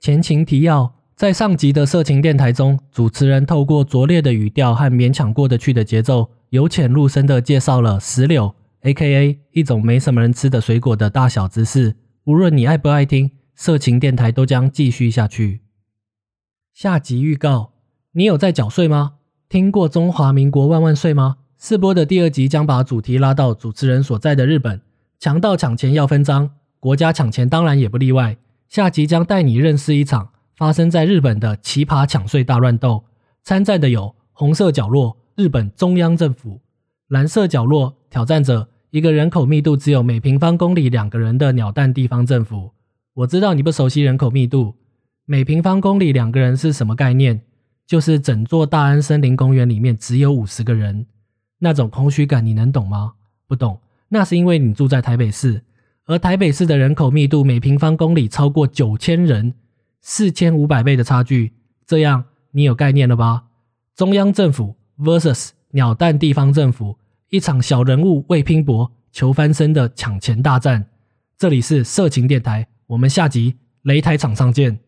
前情提要：在上集的色情电台中，主持人透过拙劣的语调和勉强过得去的节奏，由浅入深地介绍了石榴 （A.K.A. 一种没什么人吃的水果）的大小知识。无论你爱不爱听，色情电台都将继续下去。下集预告：你有在缴税吗？听过中华民国万万岁吗？试播的第二集将把主题拉到主持人所在的日本，强盗抢钱要分赃，国家抢钱当然也不例外。下集将带你认识一场发生在日本的奇葩抢税大乱斗，参战的有红色角落日本中央政府，蓝色角落挑战者一个人口密度只有每平方公里两个人的鸟蛋地方政府。我知道你不熟悉人口密度，每平方公里两个人是什么概念？就是整座大安森林公园里面只有五十个人。那种空虚感你能懂吗？不懂，那是因为你住在台北市，而台北市的人口密度每平方公里超过九千人，四千五百倍的差距，这样你有概念了吧？中央政府 vs 鸟蛋地方政府，一场小人物为拼搏求翻身的抢钱大战。这里是色情电台，我们下集擂台场上见。